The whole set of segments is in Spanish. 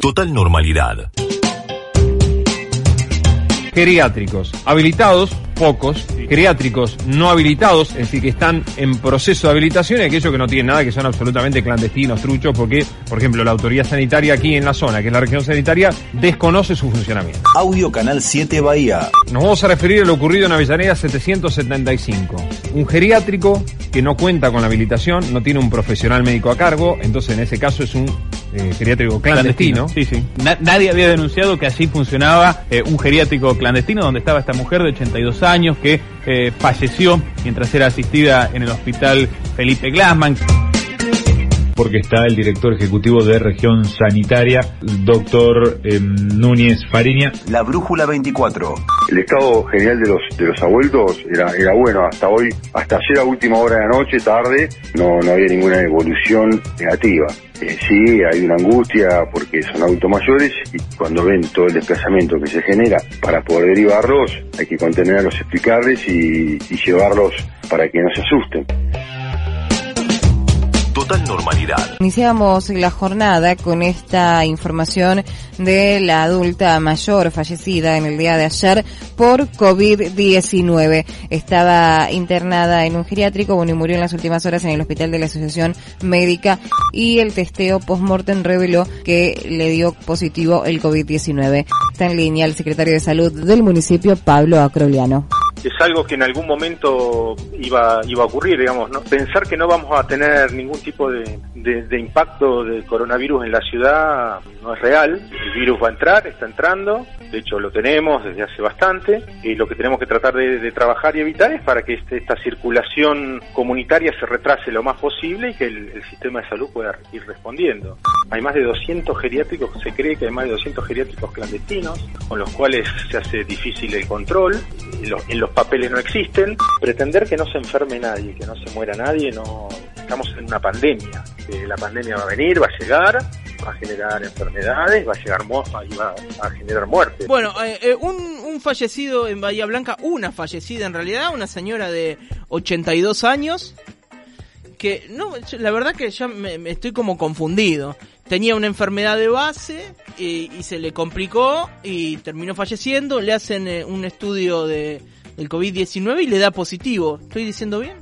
Total normalidad. Geriátricos habilitados, pocos. Geriátricos no habilitados, es decir, que están en proceso de habilitación y aquellos que no tienen nada, que son absolutamente clandestinos, truchos, porque, por ejemplo, la autoridad sanitaria aquí en la zona, que es la región sanitaria, desconoce su funcionamiento. Audio Canal 7 Bahía. Nos vamos a referir a lo ocurrido en Avellaneda 775. Un geriátrico que no cuenta con la habilitación, no tiene un profesional médico a cargo, entonces en ese caso es un eh, geriátrico clandestino. Sí, sí. Na- nadie había denunciado que así funcionaba eh, un geriátrico clandestino donde estaba esta mujer de 82 años que eh, falleció mientras era asistida en el hospital Felipe Glassman. Porque está el director ejecutivo de región sanitaria, doctor eh, Núñez Fariña. La Brújula 24. El estado general de los de los abueltos era, era bueno hasta hoy, hasta ayer a última hora de la noche, tarde, no, no había ninguna evolución negativa. Eh, sí, hay una angustia porque son adultos mayores y cuando ven todo el desplazamiento que se genera para poder derivarlos, hay que contenerlos, explicarles y, y llevarlos para que no se asusten. Normalidad. Iniciamos la jornada con esta información de la adulta mayor fallecida en el día de ayer por COVID-19. Estaba internada en un geriátrico, bueno, y murió en las últimas horas en el hospital de la Asociación Médica y el testeo post-mortem reveló que le dio positivo el COVID-19. Está en línea el secretario de Salud del municipio, Pablo Acroliano. Es algo que en algún momento iba, iba a ocurrir, digamos, ¿no? Pensar que no vamos a tener ningún tipo de, de- de impacto del coronavirus en la ciudad no es real. El virus va a entrar, está entrando, de hecho lo tenemos desde hace bastante, y lo que tenemos que tratar de, trabajar y evitar es para que este- esta circulación comunitaria se retrase lo más posible y que el, el sistema de salud pueda ir respondiendo. Hay más de 200 geriátricos, se cree que hay más de 200 geriátricos clandestinos, con los cuales se hace difícil el control, en los, en los papeles no existen. Pretender que no se enferme nadie, que no se muera nadie, no estamos en una pandemia. La pandemia va a venir, va a llegar, va a generar enfermedades, va a llegar va a generar muerte. Bueno, eh, eh, un, fallecido en Bahía Blanca, una fallecida en realidad, una señora de 82 años, que no, la verdad que ya me, me estoy como confundido. Tenía una enfermedad de base y, y se le complicó y terminó falleciendo. Le hacen eh, un estudio de del COVID-19 y le da positivo. ¿Estoy diciendo bien?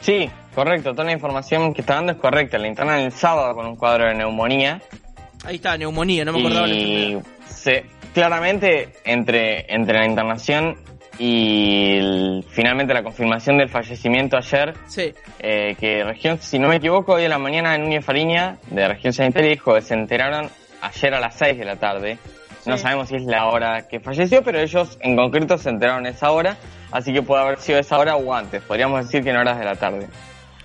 Sí, correcto. Toda la información que está dando es correcta. La internan el sábado con un cuadro de neumonía. Ahí está, neumonía, no me acordaba y se, claramente entre, entre la internación y el- finalmente la confirmación del fallecimiento ayer, Sí. eh, que región, si no me equivoco, hoy en la mañana Núñez Fariña de región sanitaria dijo que se enteraron ayer a las 6 de la tarde. No sabemos si es la hora que falleció, pero ellos en concreto se enteraron esa hora, así que puede haber sido esa hora o antes, podríamos decir que en horas de la tarde.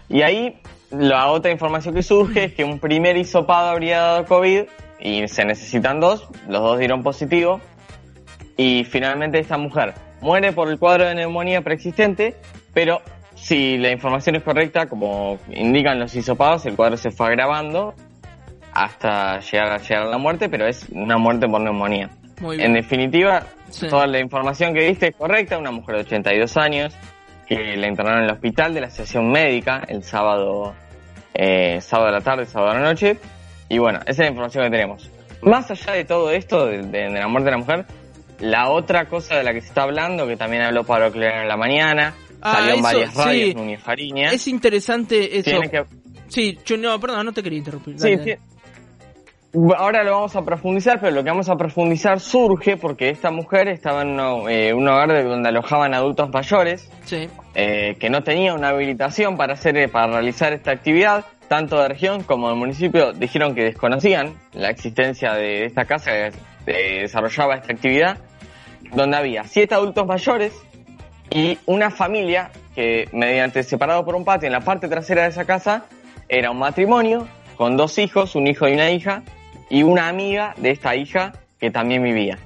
Y ahí la otra información que surge es que un primer hisopado habría dado COVID y se necesitan dos, los dos dieron positivo y finalmente esta mujer muere por el cuadro de neumonía preexistente, pero si la información es correcta, como indican los hisopados, el cuadro se fue agravando hasta llegar a, llegar a la muerte, pero es una muerte por neumonía. Muy En definitiva, Sí. toda la información que diste es correcta, una mujer de 82 años que la internaron en el hospital de la sesión médica el sábado, eh, sábado de la tarde, sábado de la noche, y bueno, esa es la información que tenemos. Más allá de todo esto, de, de- de la muerte de la mujer, la otra cosa de la que se está hablando, que también habló Pablo Clear en la mañana, Ah, salió en varias radios, sí. Es interesante eso. que Sí, yo no, perdón, no te quería interrumpir. Sí, Dale, sí. Ahora lo vamos a profundizar, pero lo que vamos a profundizar surge porque esta mujer estaba en eh, un hogar de donde alojaban adultos mayores, Sí. eh, que no tenía una habilitación para hacer, eh, para realizar esta actividad. Tanto de región como del municipio dijeron que desconocían la existencia de esta casa que eh, desarrollaba esta actividad, donde había siete adultos mayores y una familia que mediante separado por un patio en la parte trasera de esa casa era un matrimonio con dos hijos, un hijo y una hija, y una amiga de esta hija que también vivía.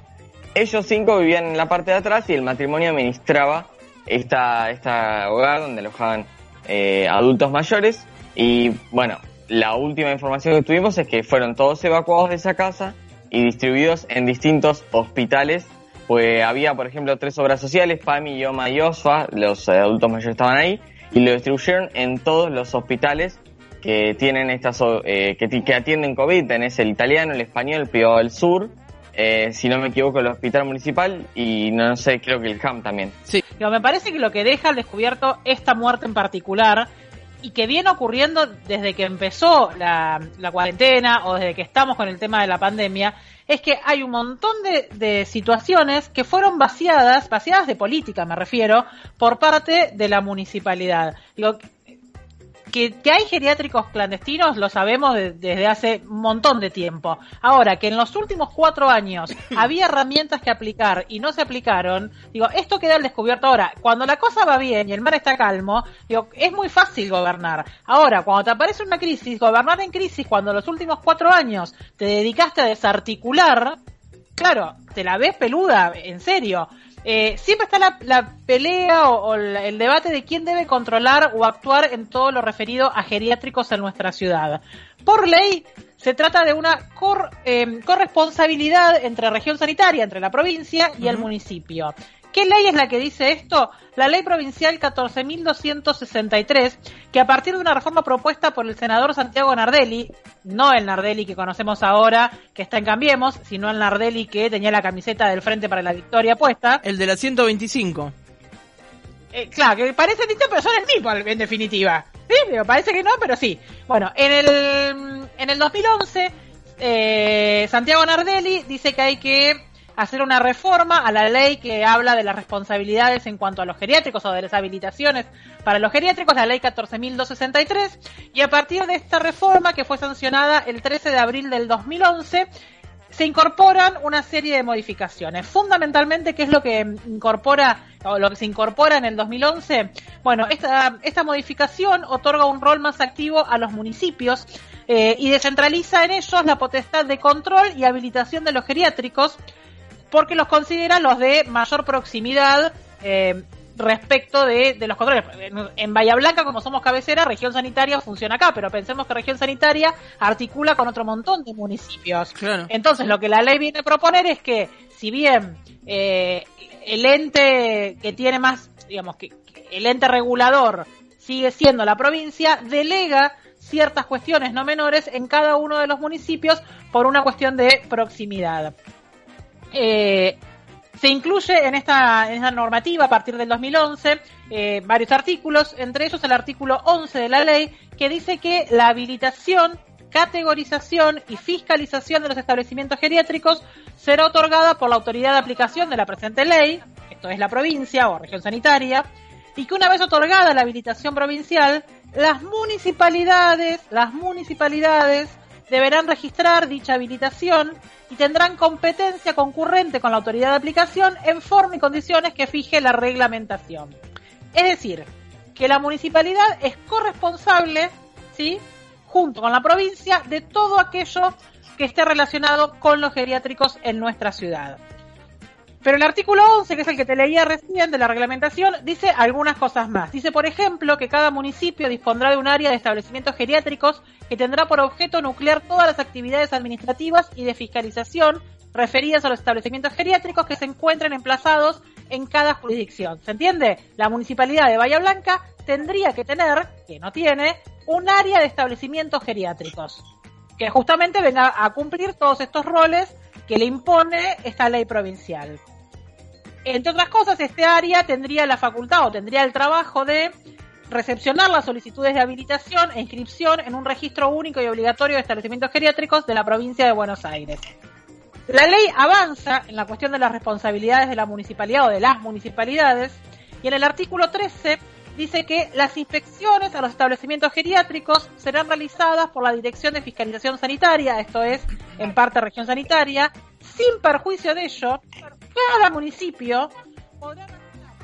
Ellos cinco vivían en la parte de atrás y el matrimonio administraba esta, esta hogar donde alojaban eh, adultos mayores. Y bueno, la última información que tuvimos es que fueron todos evacuados de esa casa y distribuidos en distintos hospitales. Pues había, por ejemplo, tres obras sociales, PAMI, Yoma y OSFA, los adultos mayores estaban ahí, y lo distribuyeron en todos los hospitales que tienen estas eh, que, ti- que atienden COVID, tenés el italiano, el español, el privado del sur, eh, si no me equivoco el hospital municipal y no sé, creo que el CAM también. Digo, me parece que lo que deja al descubierto esta muerte en particular y que viene ocurriendo desde que empezó la, la cuarentena o desde que estamos con el tema de la pandemia, es que hay un montón de, de situaciones que fueron vaciadas, vaciadas de política me refiero, por parte de la municipalidad. Digo, que, que hay geriátricos clandestinos lo sabemos de- desde hace un montón de tiempo. Ahora, que en los últimos cuatro años había herramientas que aplicar y no se aplicaron, digo, esto queda al descubierto ahora. Cuando la cosa va bien y el mar está calmo, digo, es muy fácil gobernar. Ahora, cuando te aparece una crisis, gobernar en crisis, cuando los últimos cuatro años te dedicaste a desarticular, claro, te la ves peluda, en serio. Eh, siempre está la, la pelea o, el debate de quién debe controlar o actuar en todo lo referido a geriátricos en nuestra ciudad. Por ley, se trata de una cor- eh, corresponsabilidad entre región sanitaria, entre la provincia y el municipio. ¿Qué ley es la que dice esto? La ley provincial 14.263, que a partir de una reforma propuesta por el senador Santiago Nardelli, no el Nardelli que conocemos ahora, que está en Cambiemos, sino el Nardelli que tenía la camiseta del Frente para la Victoria puesta. El de la 125. Eh, claro, que parecen distintos, pero son el mismo, en definitiva. Sí, pero parece que no, pero sí. Bueno, en el, en el 2011, eh, Santiago Nardelli dice que hay que hacer una reforma a la ley que habla de las responsabilidades en cuanto a los geriátricos o de las habilitaciones para los geriátricos, la ley 14.263, y a partir de esta reforma que fue sancionada el 13 de abril del 2011, se incorporan una serie de modificaciones. Fundamentalmente, ¿qué es lo que incorpora o lo que se incorpora en el 2011? Bueno, esta, esta modificación otorga un rol más activo a los municipios eh, y descentraliza en ellos la potestad de control y habilitación de los geriátricos porque los considera los de mayor proximidad eh, respecto de, de los controles. En, en Bahía Blanca, como somos cabecera, región sanitaria funciona acá, pero pensemos que región sanitaria articula con otro montón de municipios. Claro. Entonces, lo que la ley viene a proponer es que, si bien eh, el ente que tiene más, digamos, que, que el ente regulador sigue siendo la provincia, delega ciertas cuestiones no menores en cada uno de los municipios por una cuestión de proximidad. Eh, se incluye en esta, en esta normativa a partir del 2011 eh, varios artículos, entre ellos el artículo 11 de la ley, que dice que la habilitación, categorización y fiscalización de los establecimientos geriátricos será otorgada por la autoridad de aplicación de la presente ley, esto es la provincia o región sanitaria, y que una vez otorgada la habilitación provincial, las municipalidades, las municipalidades deberán registrar dicha habilitación y tendrán competencia concurrente con la autoridad de aplicación en forma y condiciones que fije la reglamentación. Es decir, que la municipalidad es corresponsable, ¿sí? junto con la provincia, de todo aquello que esté relacionado con los geriátricos en nuestra ciudad. Pero el artículo 11, que es el que te leía recién de la reglamentación, dice algunas cosas más. Dice, por ejemplo, que cada municipio dispondrá de un área de establecimientos geriátricos que tendrá por objeto nuclear todas las actividades administrativas y de fiscalización referidas a los establecimientos geriátricos que se encuentren emplazados en cada jurisdicción. ¿Se entiende? La municipalidad de Bahía Blanca tendría que tener, que no tiene, un área de establecimientos geriátricos que justamente venga a cumplir todos estos roles que le impone esta ley provincial. Entre otras cosas, este área tendría la facultad o tendría el trabajo de recepcionar las solicitudes de habilitación e inscripción en un registro único y obligatorio de establecimientos geriátricos de la provincia de Buenos Aires. La ley avanza en la cuestión de las responsabilidades de la municipalidad o de las municipalidades y en el artículo 13 dice que las inspecciones a los establecimientos geriátricos serán realizadas por la Dirección de Fiscalización Sanitaria, esto es, en parte región sanitaria, sin perjuicio de ello, cada municipio podrá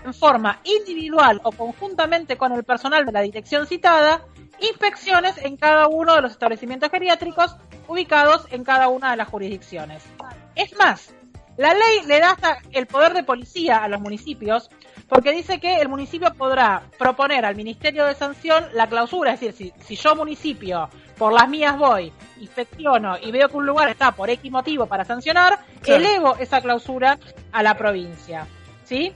en forma individual o conjuntamente con el personal de la dirección citada, inspecciones en cada uno de los establecimientos geriátricos ubicados en cada una de las jurisdicciones. Es más, la ley le da hasta el poder de policía a los municipios porque dice que el municipio podrá proponer al Ministerio de Sanción la clausura, es decir, si, si yo municipio por las mías voy, inspecciono y veo que un lugar está por X motivo para sancionar, Claro. elevo esa clausura a la provincia. ¿Sí?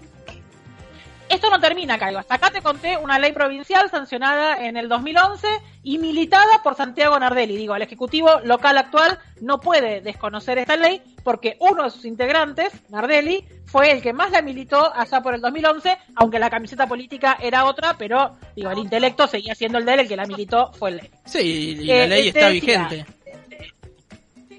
Esto no termina acá, digo, hasta acá te conté una ley provincial sancionada en el 2011 y militada por Santiago Nardelli. Digo, el Ejecutivo local actual no puede desconocer esta ley porque uno de sus integrantes, Nardelli, fue el que más la militó allá por el 2011, aunque la camiseta política era otra, pero digo, el intelecto seguía siendo el de él, el que la militó fue el de él. Sí, y la Eh, ley está decía, vigente.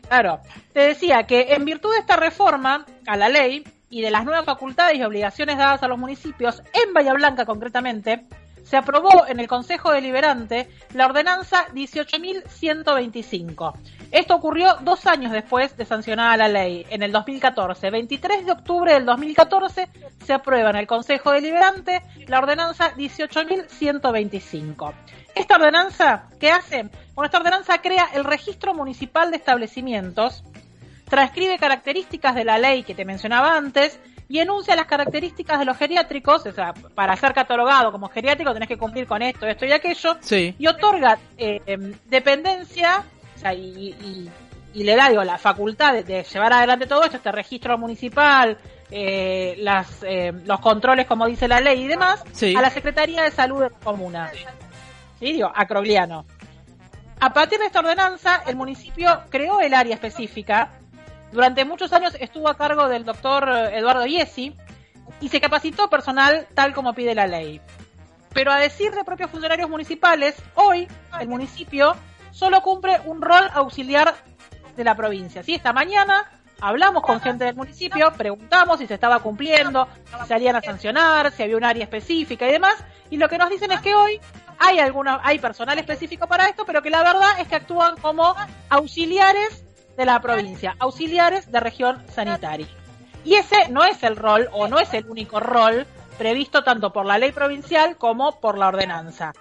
Claro, te decía que en virtud de esta reforma a la ley y de las nuevas facultades y obligaciones dadas a los municipios, en Bahía Blanca concretamente, se aprobó en el Consejo Deliberante la ordenanza 18.125. Esto ocurrió dos años después de sancionada la ley, en el 2014. 23 de octubre del 2014 se aprueba en el Consejo Deliberante la ordenanza 18.125. Esta ordenanza, ¿qué hace? Bueno, esta ordenanza crea el registro municipal de establecimientos, transcribe características de la ley que te mencionaba antes y enuncia las características de los geriátricos, o sea, para ser catalogado como geriátrico tenés que cumplir con esto, esto y aquello, Sí. y otorga eh, em, dependencia o sea, y, y- y le da digo, la facultad de, de llevar adelante todo esto, este registro municipal, eh, las, eh, los controles como dice la ley y demás, Sí. a la Secretaría de Salud de la Comuna. ¿Sí? Digo, a Crogliano. A partir de esta ordenanza, el municipio creó el área específica. Durante muchos años estuvo a cargo del doctor Eduardo Iesi y se capacitó personal tal como pide la ley. Pero a decir de propios funcionarios municipales, hoy el municipio solo cumple un rol auxiliar de la provincia. ¿sí? Esta mañana hablamos con gente del municipio, preguntamos si se estaba cumpliendo, si salían a sancionar, si había un área específica y demás, y lo que nos dicen es que hoy hay alguna, hay personal específico para esto, pero que la verdad es que actúan como auxiliares de la provincia, auxiliares de región sanitaria. Y ese no es el rol, o no es el único rol previsto tanto por la ley provincial como por la ordenanza.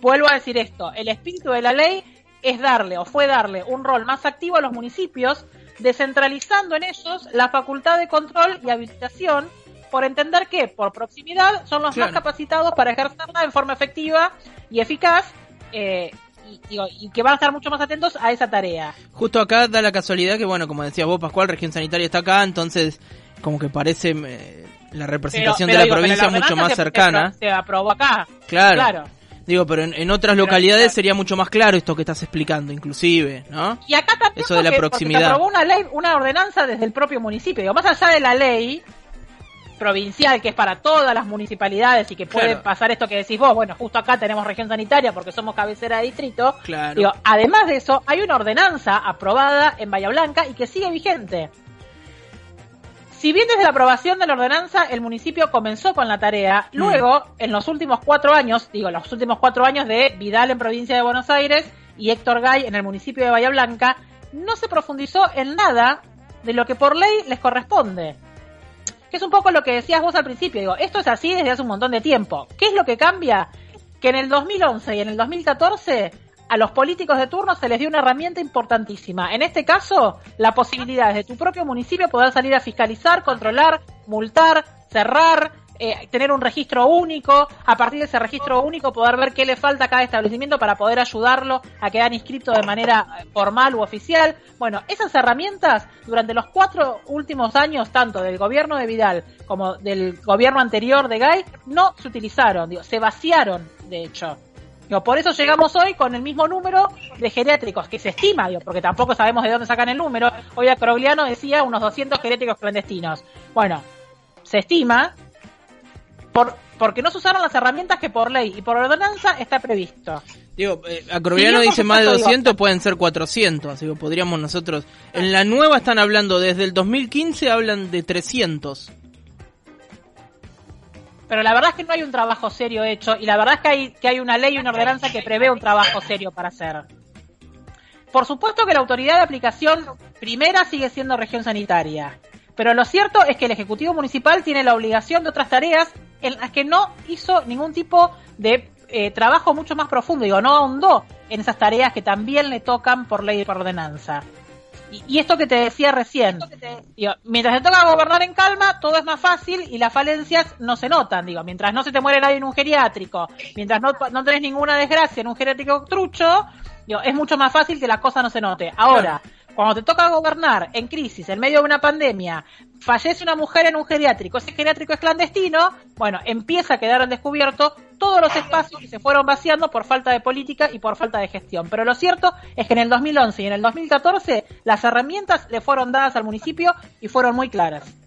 Vuelvo a decir esto, el espíritu de la ley es darle, o fue darle, un rol más activo a los municipios, descentralizando en ellos la facultad de control y habilitación, por entender que, por proximidad, son los Claro. más capacitados para ejercerla en forma efectiva y eficaz, eh, y, digo, y que van a estar mucho más atentos a esa tarea. Justo acá da la casualidad que, bueno, como decías vos, Pascual, región sanitaria está acá, entonces como que parece eh, la representación Pero- de la digo, provincia la mucho más se- cercana. Se, se aprobó acá. Claro. Claro. Digo, pero en, en otras Pero- localidades sería mucho más claro esto que estás explicando, inclusive, ¿no? Y acá también Eso de la porque- porque proximidad. se aprobó una ley, una ordenanza desde el propio municipio. Digo, más allá de la ley provincial que es para todas las municipalidades y que puede Claro. pasar esto que decís vos, bueno, justo acá tenemos región sanitaria porque somos cabecera de distrito. Claro. Digo, además de eso, hay una ordenanza aprobada en Bahía Blanca y que sigue vigente. Si bien desde la aprobación de la ordenanza el municipio comenzó con la tarea, Mm. luego, en los últimos cuatro años, digo, los últimos cuatro años de Vidal en provincia de Buenos Aires y Héctor Gay en el municipio de Bahía Blanca, no se profundizó en nada de lo que por ley les corresponde. Que es un poco lo que decías vos al principio, digo, esto es así desde hace un montón de tiempo. ¿Qué es lo que cambia? Que en el 2011 y en el 2014 a los políticos de turno se les dio una herramienta importantísima. En este caso, la posibilidad de tu propio municipio poder salir a fiscalizar, controlar, multar, cerrar, eh, tener un registro único, a partir de ese registro único poder ver qué le falta a cada establecimiento para poder ayudarlo a quedar inscrito de manera eh, formal u oficial. Bueno, esas herramientas durante los cuatro últimos años, tanto del gobierno de Vidal como del gobierno anterior de Gay, no se utilizaron, digo, se vaciaron, de hecho. Digo, por eso llegamos hoy con el mismo número de geriátricos, que se estima, digo, porque tampoco sabemos de dónde sacan el número. Hoy a Crogliano decía unos 200 geriátricos clandestinos. Bueno, se estima por, porque no se usaron las herramientas que por ley y por ordenanza está previsto. Digo, eh, Acrobiano dice más de supuesto, digo- 200, pueden ser 400, así que podríamos nosotros... En la nueva están hablando, desde el 2015 hablan de 300. Pero la verdad es que no hay un trabajo serio hecho y la verdad es que hay, que hay una ley y una ordenanza que prevé un trabajo serio para hacer. Por supuesto que la autoridad de aplicación primera sigue siendo región sanitaria, pero lo cierto es que el Ejecutivo Municipal tiene la obligación de otras tareas en las que no hizo ningún tipo de eh, trabajo mucho más profundo, digo, no ahondó en esas tareas que también le tocan por ley y por ordenanza. Y, y esto que te decía recién, digo, mientras te toca gobernar en calma, todo es más fácil y las falencias no se notan. Digo, mientras no se te muere nadie en un geriátrico, mientras no, no tenés ninguna desgracia en un geriátrico trucho, digo, es mucho más fácil que la cosa no se note. Ahora, Cuando te toca gobernar en crisis, en medio de una pandemia, fallece una mujer en un geriátrico, ese geriátrico es clandestino, bueno, empieza a quedar al descubierto todos los espacios que se fueron vaciando por falta de política y por falta de gestión. Pero lo cierto es que en el 2011 y en el 2014 las herramientas le fueron dadas al municipio y fueron muy claras.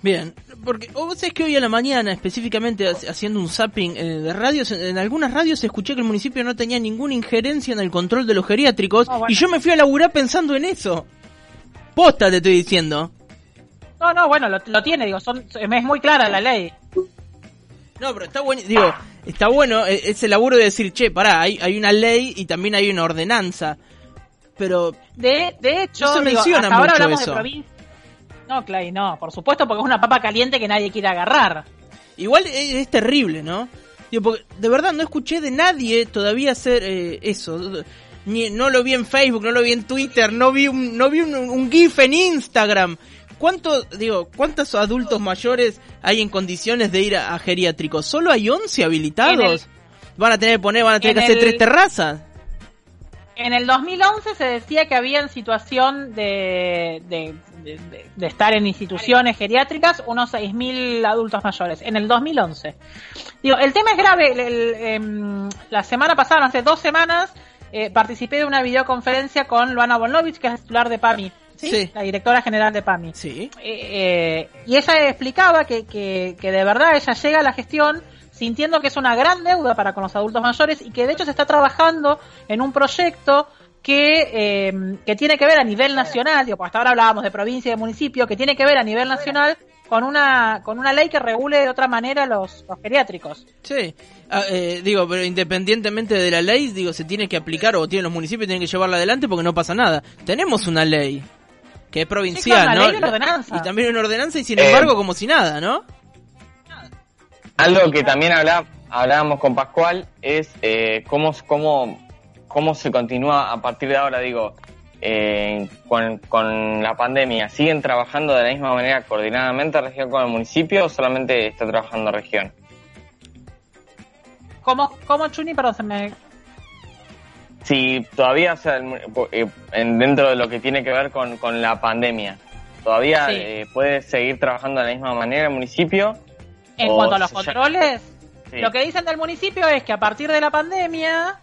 Bien, porque vos sabés que hoy a la mañana, específicamente ha- haciendo un zapping eh, de radios, en, en algunas radios escuché que el municipio no tenía ninguna injerencia en el control de los geriátricos Ah, bueno. y yo me fui a laburar pensando en eso. Posta te estoy diciendo. No, no, bueno, lo, lo tiene, digo, son, es muy clara la ley. No, pero está bueno, digo, está bueno eh, ese laburo de decir, che, pará, hay, hay una ley y también hay una ordenanza. Pero De, de hecho, No se digo, menciona hasta ahora mucho hablamos eso. de provincia. No, Clay, no, por supuesto, porque es una papa caliente que nadie quiere agarrar. Igual es, es terrible, ¿no? Digo, porque de verdad no escuché de nadie todavía hacer eh, eso. Ni, no lo vi en Facebook, no lo vi en Twitter, no vi un, no vi un, un GIF en Instagram. ¿Cuánto, digo, cuántos adultos mayores hay en condiciones de ir a, a geriátricos? ¿Solo hay 11 habilitados? El- van a tener que poner, van a tener que hacer el- tres terrazas. En el 2011 se decía que había en situación de, de, de- estar en instituciones geriátricas unos 6.000 adultos mayores. En el 2011. Digo, el tema es grave. El- el, em, la semana pasada, hace dos semanas, eh, participé de una videoconferencia con Luana Volnovich, que es titular de PAMI. ¿sí? Sí. La directora general de PAMI. Sí. Eh, eh, y ella explicaba que, que, que de verdad ella llega a la gestión sintiendo que es una gran deuda para con los adultos mayores y que de hecho se está trabajando en un proyecto que, eh, que tiene que ver a nivel nacional, digo, porque hasta ahora hablábamos de provincia y de municipio, que tiene que ver a nivel nacional con una, con una ley que regule de otra manera los, los geriátricos. Sí, Ah, eh, digo, pero independientemente de la ley, digo, se tiene que aplicar o tienen los municipios tienen que llevarla adelante porque no pasa nada. Tenemos una ley que es provincial, Sí, ¿no? ley y una ordenanza. Y también una ordenanza y sin Eh, embargo como si nada, ¿no? Algo que también habla- hablábamos con Pascual es eh, cómo, cómo, cómo se continúa a partir de ahora, digo, eh, con, con la pandemia. ¿Siguen trabajando de la misma manera coordinadamente región con el municipio o solamente está trabajando región? ¿Cómo, cómo Chuni? Perdón, se me... Si todavía, o sea, eh, en- dentro de lo que tiene que ver con, con la pandemia, ¿todavía Sí. eh, puede seguir trabajando de la misma manera el municipio? En cuanto a los ya- controles, Sí. lo que dicen del municipio es que a partir de la pandemia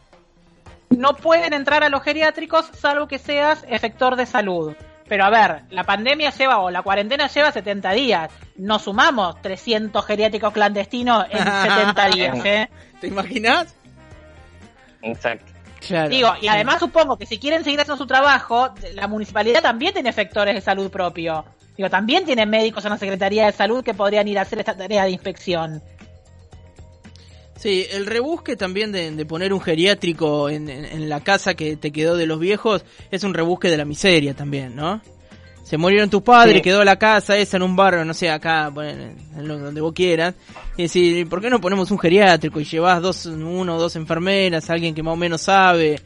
no pueden entrar a los geriátricos salvo que seas efector de salud. Pero a ver, la pandemia lleva o la cuarentena lleva 70 días. No sumamos 300 geriátricos clandestinos en 70 días, ¿eh? ¿Te imaginas? Exacto. Claro. Digo, y además supongo que si quieren seguir haciendo su trabajo, la municipalidad también tiene efectores de salud propio. Digo, también tiene médicos en la Secretaría de Salud que podrían ir a hacer esta tarea de inspección. Sí, el rebusque también de, de poner un geriátrico en, en- en la casa que te quedó de los viejos es un rebusque de la miseria también, ¿no? Se murieron tus padres, Sí. quedó la casa esa en un barrio, no sé, acá, bueno, en lo- donde vos quieras. Y decir, ¿por qué no ponemos un geriátrico y llevas dos, uno o dos enfermeras, alguien que más o menos sabe?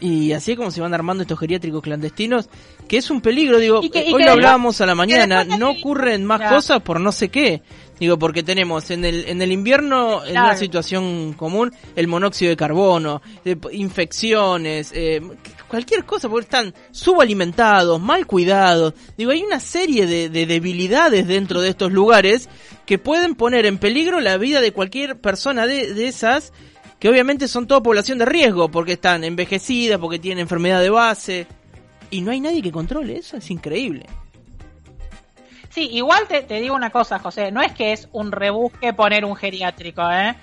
Y así es como se van armando estos geriátricos clandestinos, que es un peligro, digo, que- hoy lo hablábamos a la mañana, no ocurren más Claro. cosas por no sé qué. Digo, porque tenemos en el, en el invierno, en una Claro. situación común, el monóxido de carbono, eh, infecciones, eh, cualquier cosa, porque están subalimentados, mal cuidados. Digo, hay una serie de, de debilidades dentro de estos lugares que pueden poner en peligro la vida de cualquier persona de, de esas, que obviamente son toda población de riesgo, porque están envejecidas, porque tienen enfermedad de base. Y no hay nadie que controle eso, es increíble. Sí, igual te, te digo una cosa, José, no es que es un rebusque poner un geriátrico, ¿eh?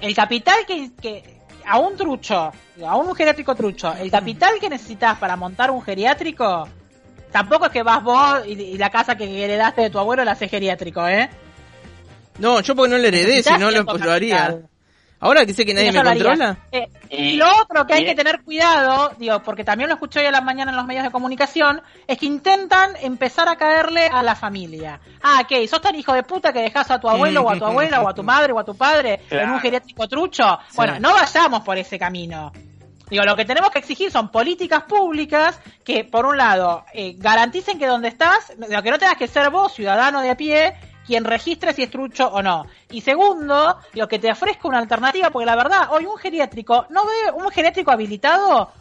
El capital que, que a un trucho, a un geriátrico trucho, el capital que necesitas para montar un geriátrico, tampoco es que vas vos y, y la casa que heredaste de tu abuelo la haces geriátrico, ¿eh? No, yo porque no le heredé, si no lo, lo haría. Ahora que sé que nadie me controla. Eh, y lo otro que hay que tener cuidado, digo, porque también lo escuché hoy a la mañana en los medios de comunicación, es que intentan empezar a caerle a la familia. Ah, ¿qué? ¿Sos tan hijo de puta que dejas a tu abuelo o a tu abuela o a tu madre o a tu padre en un geriátrico trucho? Bueno, no vayamos por ese camino. Digo, lo que tenemos que exigir son políticas públicas que, por un lado, eh, garanticen que donde estás, lo que no tengas que ser vos, ciudadano de a pie, quien registre si es trucho o no. Y segundo, lo que te ofrezca una alternativa, porque la verdad, hoy un geriátrico, no ve un geriátrico habilitado,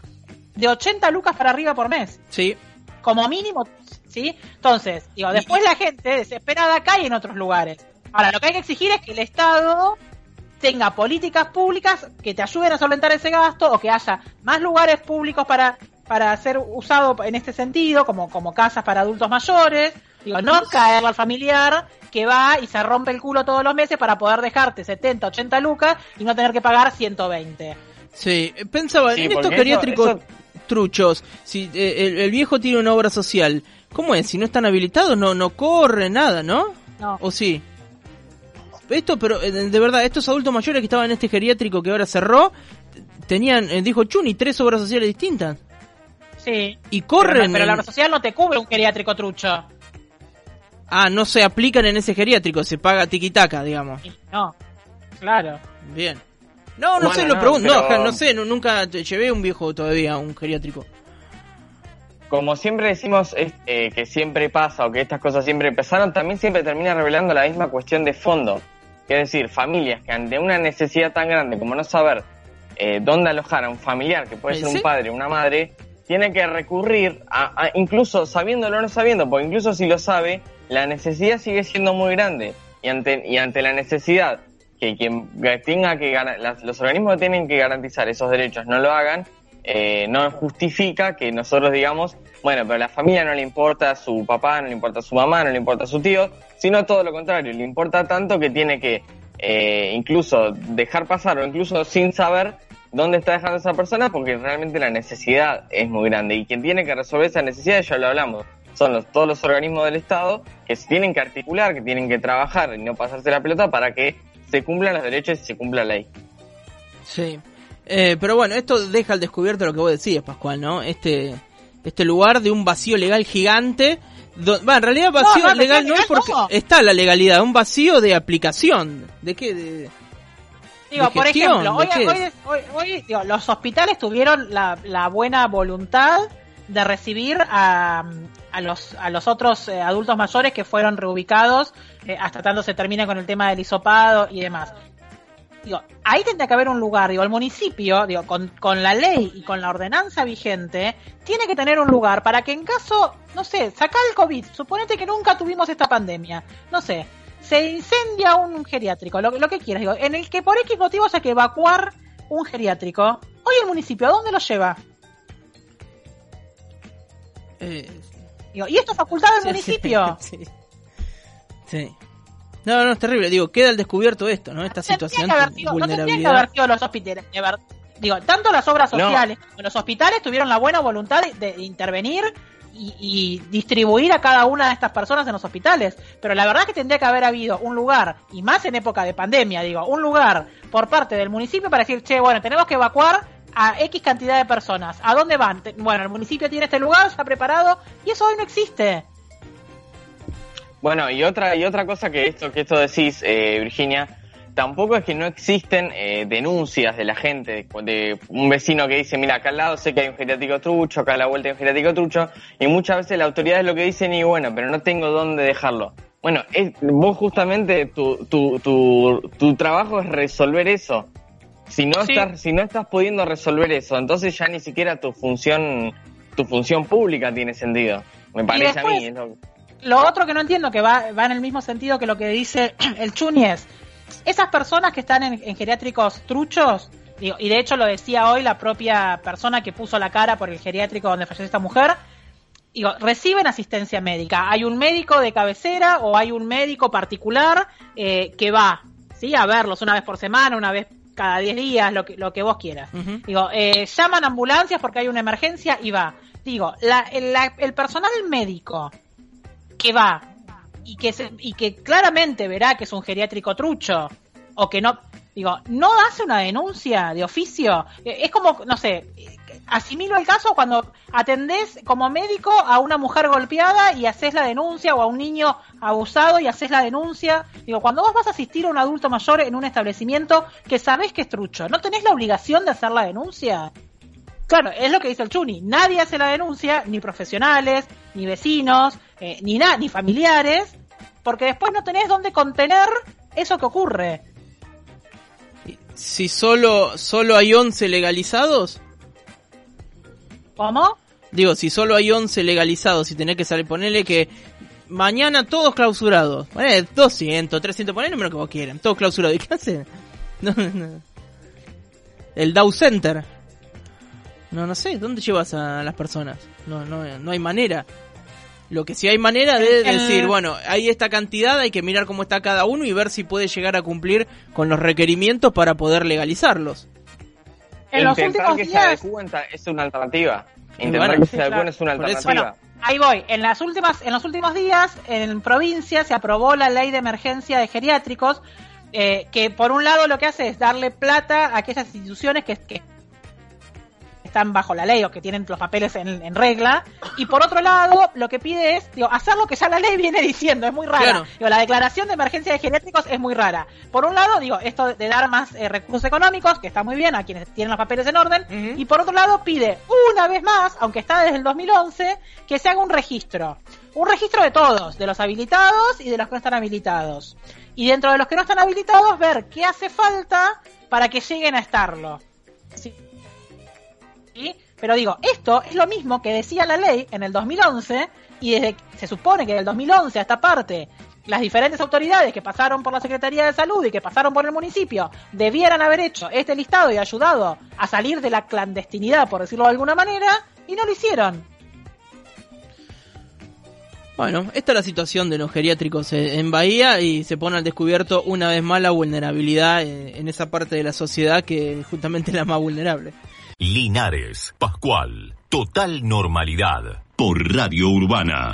de 80 lucas para arriba por mes. Sí. Como mínimo, ¿sí? Entonces, digo, después la gente desesperada cae en otros lugares. Ahora, lo que hay que exigir es que el Estado tenga políticas públicas que te ayuden a solventar ese gasto o que haya más lugares públicos para, para ser usado en este sentido, como, como casas para adultos mayores. Digo, no caer al familiar que va y se rompe el culo todos los meses para poder dejarte 70, 80 lucas y no tener que pagar 120. Sí, pensaba, Sí, en estos geriátricos eso- truchos, si eh, el, el viejo tiene una obra social, ¿cómo es? Si no están habilitados, no, no corre nada, ¿no? No. ¿O sí? Esto, pero eh, de verdad, estos adultos mayores que estaban en este geriátrico que ahora cerró, tenían, eh, dijo Chuni, tres obras sociales distintas. Sí. Y corren. Pero, no- pero la obra social no te cubre un geriátrico trucho. Ah, no se aplican en ese geriátrico, se paga tiquitaca, digamos. No. Claro. Bien. No, no Bueno, sé, lo no, pregunto. No, pero- ja, no sé, no- nunca te- llevé un viejo todavía a un geriátrico. como siempre decimos es- eh, que siempre pasa o que estas cosas siempre empezaron, también siempre termina revelando la misma cuestión de fondo. Es decir, familias que ante una necesidad tan grande como no saber eh, dónde alojar a un familiar, que puede ser sí. un padre o una madre, tiene que recurrir a, a- incluso sabiéndolo o no sabiendo, porque incluso si lo sabe, la necesidad sigue siendo muy grande. Y ante, y ante la necesidad que quien tenga que los organismos que tienen que garantizar esos derechos no lo hagan, eh, no justifica que nosotros digamos, bueno, pero a la familia no le importa a su papá, no le importa a su mamá, no le importa a su tío, sino todo lo contrario, le importa tanto que tiene que eh, incluso dejar pasar o incluso sin saber dónde está dejando esa persona porque realmente la necesidad es muy grande y quien tiene que resolver esa necesidad, ya lo hablamos, son los, todos los organismos del Estado que se tienen que articular, que tienen que trabajar y no pasarse la pelota para que se cumplan los derechos y se cumpla la ley. Sí. Eh, pero bueno, esto deja al descubierto lo que vos decías, Pascual, ¿no? Este, este lugar de un vacío legal gigante. do- Va, en realidad vacío No, no, legal no es legal porque no. está la legalidad, un vacío de aplicación. ¿De qué? De- Digo, de por gestión, ejemplo, ¿de hoy, hoy- hoy- hoy, digo, los hospitales tuvieron la, la buena voluntad de recibir a, a los, a los otros eh, adultos mayores que fueron reubicados eh, hasta tanto se termina con el tema del hisopado y demás. Digo, ahí tendría que haber un lugar, digo, el municipio, digo, con, con la ley y con la ordenanza vigente, tiene que tener un lugar para que en caso, no sé, saca el COVID, suponete que nunca tuvimos esta pandemia, no sé, se incendia un geriátrico, lo, lo que quieras, digo, en el que por X motivo haya que evacuar un geriátrico, hoy el municipio, ¿a dónde lo lleva? eh, Digo, y esto es facultad del sí, municipio. Sí. Sí. No, no, es terrible. Digo, queda al descubierto esto, ¿no? Esta situación que haber de no tendrían que vulnerabilidad. haber sido los hospitales. Digo, tanto las obras No. sociales como los hospitales tuvieron la buena voluntad de, de intervenir y, y distribuir a cada una de estas personas en los hospitales. Pero la verdad que tendría que haber habido un lugar, y más en época de pandemia, digo, un lugar por parte del municipio para decir, che, bueno, tenemos que evacuar a X cantidad de personas. ¿A dónde van? Bueno, el municipio tiene este lugar, está preparado, y eso hoy no existe. Bueno, y otra, y otra cosa que esto, que esto decís, eh, Virginia, tampoco es que no existen eh, denuncias de la gente, de, un vecino que dice, mira, acá al lado sé que hay un geriátrico trucho, acá a la vuelta hay un geriátrico trucho, y muchas veces las autoridades lo que dicen, y bueno, pero no tengo dónde dejarlo. Bueno, es, vos justamente, tu, tu, tu trabajo es resolver eso. Si no, Sí. estás, si no estás pudiendo resolver eso, entonces ya ni siquiera tu función, tu función pública tiene sentido. Me parece a mí. es lo- Lo otro que no entiendo, que va, va en el mismo sentido que lo que dice el Chuni es, esas personas que están en, en geriátricos truchos, digo, y de hecho lo decía hoy la propia persona que puso la cara por el geriátrico donde falleció esta mujer, digo, reciben asistencia médica. Hay un médico de cabecera o hay un médico particular eh, que va, ¿sí? A verlos una vez por semana, una vez cada 10 días, lo que, lo que vos quieras. Digo, eh, llaman ambulancias porque hay una emergencia y va. Digo, la, el, la- el personal médico que va y que, se- y que claramente verá que es un geriátrico trucho o que no, digo, no hace una denuncia de oficio. Eh, Es como, no sé, asimilo el caso cuando atendés como médico a una mujer golpeada y haces la denuncia o a un niño abusado y haces la denuncia. Digo, cuando vos vas a asistir a un adulto mayor en un establecimiento que sabés que es trucho, ¿no tenés la obligación de hacer la denuncia? Claro, es lo que dice el Chuni. Nadie hace la denuncia, ni profesionales, ni vecinos, eh, ni na- ni familiares, porque después no tenés dónde contener eso que ocurre. Si solo, solo hay 11 legalizados. ¿Cómo? Digo, si solo hay 11 legalizados y tenés que salir, ponele que mañana todos clausurados. Ponele 200, 300, ponele el número que vos quieran. Todos clausurados. ¿Y qué hacen? No, no. El Dow Center. No, no sé, ¿dónde llevas a las personas? No, no, no hay manera. Lo que sí hay manera de decir, bueno, hay esta cantidad, hay que mirar cómo está cada uno y ver si puede llegar a cumplir con los requerimientos para poder legalizarlos. En los últimos que días... es una alternativa. Y Intentar bueno, que sí, se adecúen claro. es una alternativa. Ahí voy. En las últimas, en los últimos días, en provincia se aprobó la ley de emergencia de geriátricos, eh, que por un lado lo que hace es darle plata a aquellas instituciones que, que están bajo la ley o que tienen los papeles en, en regla, y por otro lado lo que pide es digo, hacer lo que ya la ley viene diciendo, es muy rara. Claro. Digo, la declaración de emergencia de geriátricos es muy rara. Por un lado, digo, esto de dar más eh, recursos económicos, que está muy bien a quienes tienen los papeles en orden, y por otro lado pide una vez más, aunque está desde el 2011, que se haga un registro. Un registro de todos, de los habilitados y de los que no están habilitados. Y dentro de los que no están habilitados, ver qué hace falta para que lleguen a estarlo. Pero digo, esto es lo mismo que decía la ley en el 2011 y desde se supone que del 2011 a esta parte las diferentes autoridades que pasaron por la Secretaría de Salud y que pasaron por el municipio debieran haber hecho este listado y ayudado a salir de la clandestinidad, por decirlo de alguna manera, y no lo hicieron. Bueno, esta es la situación de los geriátricos en Bahía y se pone al descubierto una vez más la vulnerabilidad eh, en esa parte de la sociedad que justamente es la más vulnerable. Linares, Pascual, total normalidad. Por Radio Urbana.